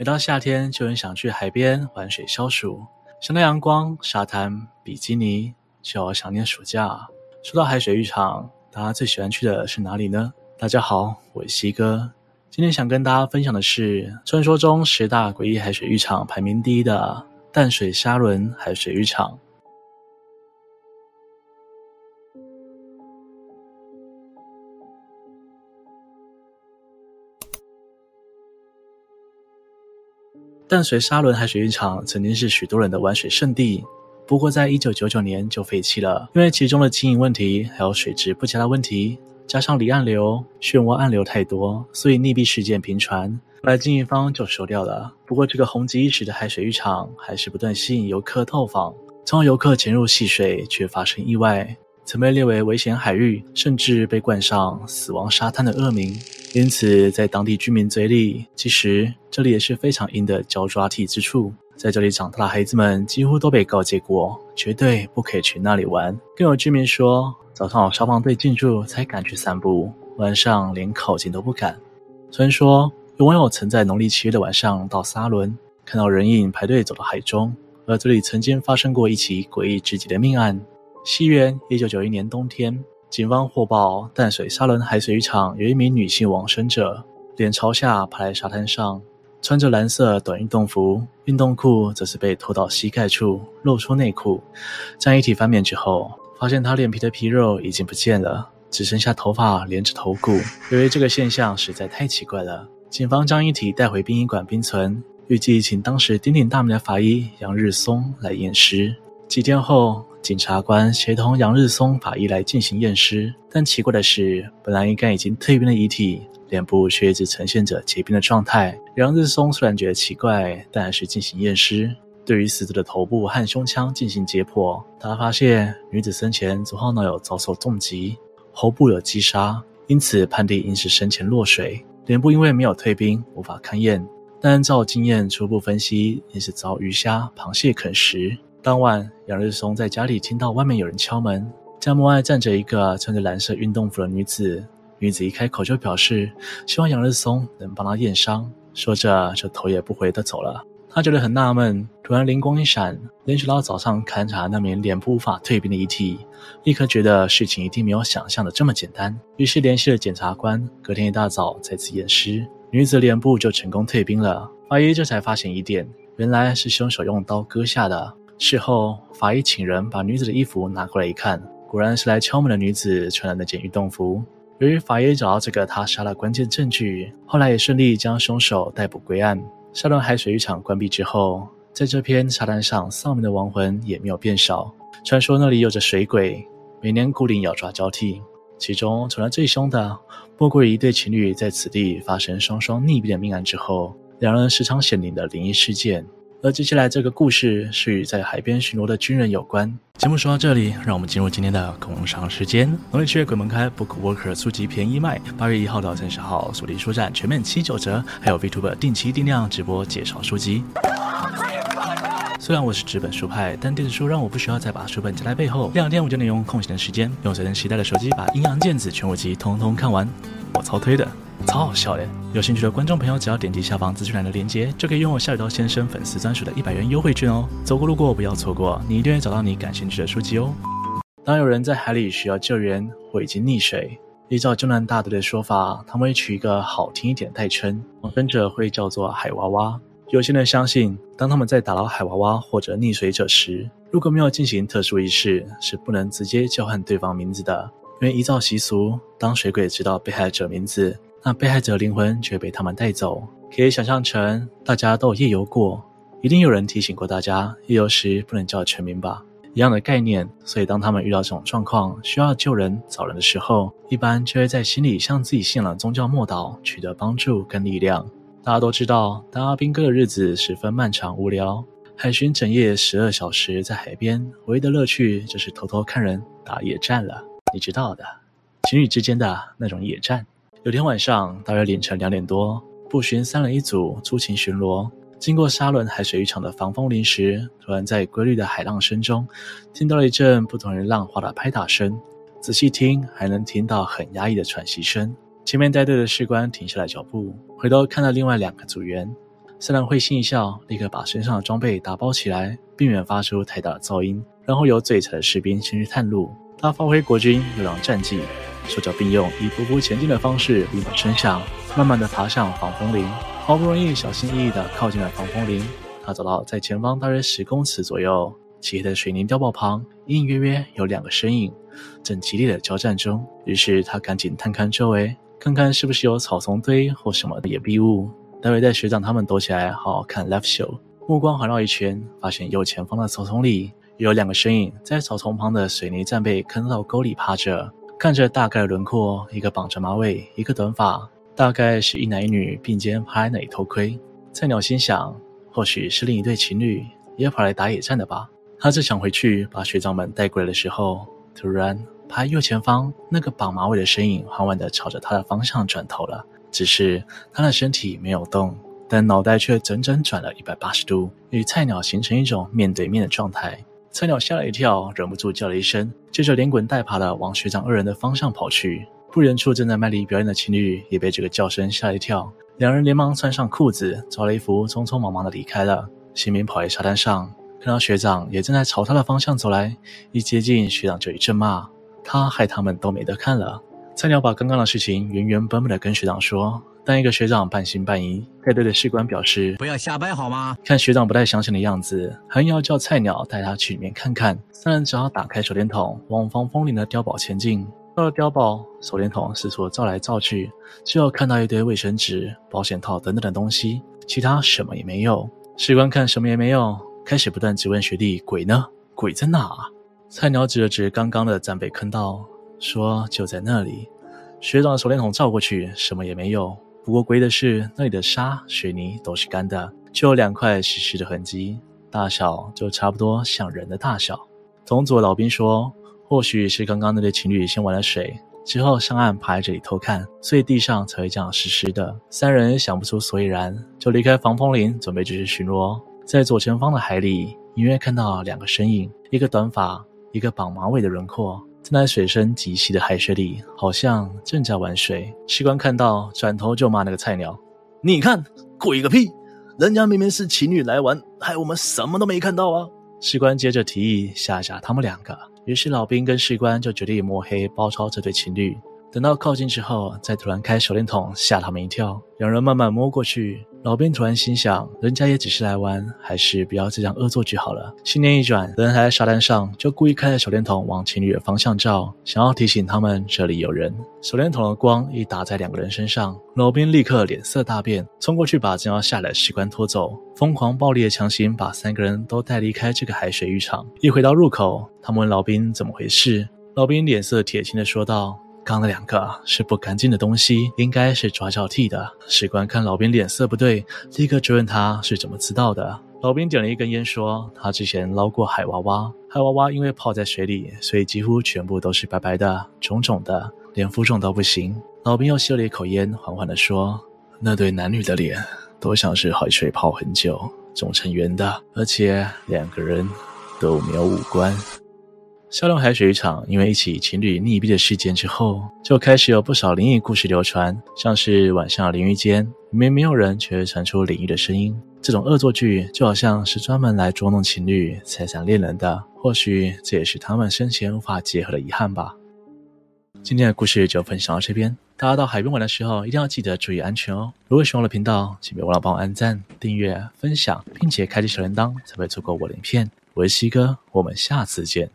每到夏天就很想去海边玩水消暑，想到阳光、沙滩、比基尼，就好想念暑假。说到海水浴场，大家最喜欢去的是哪里呢？大家好，我是西哥，今天想跟大家分享的是传说中十大诡异海水浴场排名第一的淡水沙轮海水浴场。淡水沙仑海水浴场曾经是许多人的玩水圣地，不过在一九九九年就废弃了，因为其中的经营问题，还有水质不佳的问题，加上离岸流、漩涡暗流太多，所以溺毙事件频传，后来经营方就收掉了。不过这个红极一时的海水浴场，还是不断吸引游客到访，从而游客潜入戏水却发生意外。曾被列为危险海域，甚至被冠上“死亡沙滩”的恶名。因此，在当地居民嘴里，其实这里也是非常阴的胶抓体之处。在这里长大的孩子们几乎都被告诫过，绝对不可以去那里玩。更有居民说，早上有消防队进驻才敢去散步，晚上连靠近都不敢。传说有网友曾在农历七月的晚上到沙仑，看到人影排队走到海中，而这里曾经发生过一起诡异至极的命案。西元一九九一年冬天，警方获报淡水沙仑海水浴场有一名女性往生者，脸朝下趴在沙滩上，穿着蓝色短运动服，运动裤则是被脱到膝盖处，露出内裤。将遗体翻面之后，发现她脸皮的皮肉已经不见了，只剩下头发连着头骨。由于这个现象实在太奇怪了，警方将遗体带回殡仪馆冰存，预计请当时鼎鼎大名的法医杨日松来验尸。几天后，检察官协同杨日松法医来进行验尸，但奇怪的是，本来应该已经退冰的遗体，脸部却一直呈现着结冰的状态。杨日松虽然觉得奇怪，但还是进行验尸。对于死者的头部和胸腔进行解剖，他发现女子生前左后脑有遭受重击，喉部有击杀，因此判定应是生前落水。脸部因为没有退冰，无法勘验，但按照经验初步分析，应是遭鱼虾、螃蟹啃食。当晚，杨日松在家里听到外面有人敲门，家门外站着一个穿着蓝色运动服的女子。女子一开口就表示希望杨日松能帮她验伤，说着就头也不回地走了。他觉得很纳闷，突然灵光一闪，联想到早上勘察那名脸部无法退冰的遗体，立刻觉得事情一定没有想象的这么简单。于是联系了检察官，隔天一大早再次验尸，女子脸部就成功退冰了。法医这才发现疑点，原来是凶手用刀割下的。事后，法医请人把女子的衣服拿过来一看，果然是来敲门的女子穿的那件运动服。由于法医找到这个他杀的关键证据，后来也顺利将凶手逮捕归案。沙伦海水浴场关闭之后，在这片沙滩上丧命的亡魂也没有变少。传说那里有着水鬼，每年固定咬抓交替。其中传得最凶的，莫过于一对情侣在此地发生双双溺毙的命案之后，两人时常显灵的灵异事件。而接下来这个故事是与在海边巡逻的军人有关。节目说到这里，让我们进入今天的工商时间。农历七月鬼门开，BookWalker 书籍便宜卖。八月一号到三十号，锁定书站全面七九折，还有 VTuber 定期定量直播介绍书籍。虽然我是纸本书派，但电子书让我不需要再把书本夹在背后，两天我就能用空闲的时间，用随身携带的手机把《阴阳剑子》全五集通通看完。我超推的。超好笑的！有兴趣的观众朋友，只要点击下方资讯栏的链接，就可以拥有下水道先生粉丝专属的一百元优惠券哦。走过路过不要错过，你一定会找到你感兴趣的书籍哦。当有人在海里需要救援或已经溺水，依照救难大队的说法，他们会取一个好听一点的代称，往生者会叫做海娃娃。有些人相信，当他们在打捞海娃娃或者溺水者时，如果没有进行特殊仪式，是不能直接叫唤对方名字的，因为依照习俗，当水鬼知道被害者名字。那被害者灵魂却被他们带走，可以想象成大家都有夜游过，一定有人提醒过大家，夜游时不能叫全名吧？一样的概念，所以当他们遇到这种状况，需要救人找人的时候，一般就会在心里向自己信仰的宗教默祷，取得帮助跟力量。大家都知道，当阿兵哥的日子十分漫长无聊，海巡整夜十二小时在海边，唯一的乐趣就是偷偷看人打野战了，你知道的，情侣之间的那种野战。有天晚上，大约凌晨两点多，步巡三人一组出勤巡逻，经过沙仑海水浴场的防风林时，突然在规律的海浪声中，听到了一阵不同于浪花的拍打声。仔细听，还能听到很压抑的喘息声。前面带队的士官停下来脚步，回头看到另外两个组员，三人会心一笑，立刻把身上的装备打包起来，避免发出太大的噪音。然后由最惨的士兵先去探路，他发挥国军优良战绩，手脚并用，以匍匐前进的方式立马升下，慢慢的爬向防风林。好不容易小心翼翼的靠近了防风林，他走到在前方大约十公尺左右漆黑的水泥碉堡旁，隐隐约约有两个身影正激烈的交战中。于是他赶紧探看周围，看看是不是有草丛堆或什么的掩蔽物，待会带学长他们躲起来好好看 live show。目光环绕一圈，发现右前方的草丛里。有两个身影在草丛旁的水泥战备坑道沟里趴着，看着大概轮廓，一个绑着马尾，一个短发，大概是一男一女并肩趴在那里偷窥。菜鸟心想，或许是另一对情侣也跑来打野战的吧。他正想回去把学长们带过来的时候，突然趴右前方那个绑马尾的身影缓缓地朝着他的方向转头了，只是他的身体没有动，但脑袋却整整转了一百八十度，与菜鸟形成一种面对面的状态。菜鸟吓了一跳，忍不住叫了一声，接着连滚带爬的往学长二人的方向跑去。不远处正在卖力表演的情侣也被这个叫声吓了一跳，两人连忙穿上裤子，找了一服，匆匆忙忙的离开了。新民跑在沙滩上，看到学长也正在朝他的方向走来，一接近学长就一阵骂，他害他们都没得看了。菜鸟把刚刚的事情原原本本的跟学长说。但一个学长半信半疑，带队的士官表示：“不要瞎掰好吗？”看学长不太相信的样子，还要叫菜鸟带他去里面看看。三人只好打开手电筒，往防风林的碉堡前进。到了碉堡，手电筒四处照来照去，只有看到一堆卫生纸、保险套等等的东西，其他什么也没有。士官看什么也没有，开始不断质问学弟：“鬼呢？鬼在哪？”菜鸟指了指刚刚的战备坑道，说：“就在那里。”学长的手电筒照过去，什么也没有。不过，诡异的是，那里的沙、水泥都是干的，就有两块湿湿的痕迹，大小就差不多像人的大小。同组的老兵说，或许是刚刚那对情侣先玩了水，之后上岸爬在这里偷看，所以地上才会这样湿湿的。三人想不出所以然，就离开防风林，准备继续巡逻。在左前方的海里，隐约看到两个身影，一个短发，一个绑马尾的轮廓。正在水深极细的海水里，好像正在玩水。士官看到，转头就骂那个菜鸟：“你看，鬼个屁！人家明明是情侣来玩，害我们什么都没看到啊！”士官接着提议吓吓他们两个，于是老兵跟士官就决定摸黑包抄这对情侣。等到靠近之后，再突然开手电筒吓他们一跳。两人慢慢摸过去。老兵突然心想，人家也只是来玩，还是不要这样恶作剧好了。心念一转，人还在沙滩上，就故意开着手电筒往情侣的方向照，想要提醒他们这里有人。手电筒的光一打在两个人身上，老兵立刻脸色大变，冲过去把正要下来的士官拖走，疯狂暴力的强行把三个人都带离开这个海水浴场。一回到入口，他们问老兵怎么回事，老兵脸色铁青的说道。刚那两个是不干净的东西，应该是抓交替的。史官看老兵脸色不对，立刻追问他是怎么知道的。老兵点了一根烟，说：“他之前捞过海娃娃，海娃娃因为泡在水里，所以几乎全部都是白白的、肿肿的，连浮肿都不行。”老兵又吸了一口烟，缓缓地说：“那对男女的脸都像是海水泡很久，肿成圆的，而且两个人都没有五官。”沙仑海水浴场因为一起情侣溺毙的事件之后，就开始有不少灵异故事流传，像是晚上淋浴间明明没有人，却传出灵异的声音。这种恶作剧就好像是专门来捉弄情侣、拆散恋人的，或许这也是他们生前无法结合的遗憾吧。今天的故事就分享到这边，大家到海边玩的时候一定要记得注意安全哦。如果喜欢我的频道，请别忘了帮我按赞、订阅、分享，并且开启小铃铛，才会错过我的影片。我是西哥，我们下次见。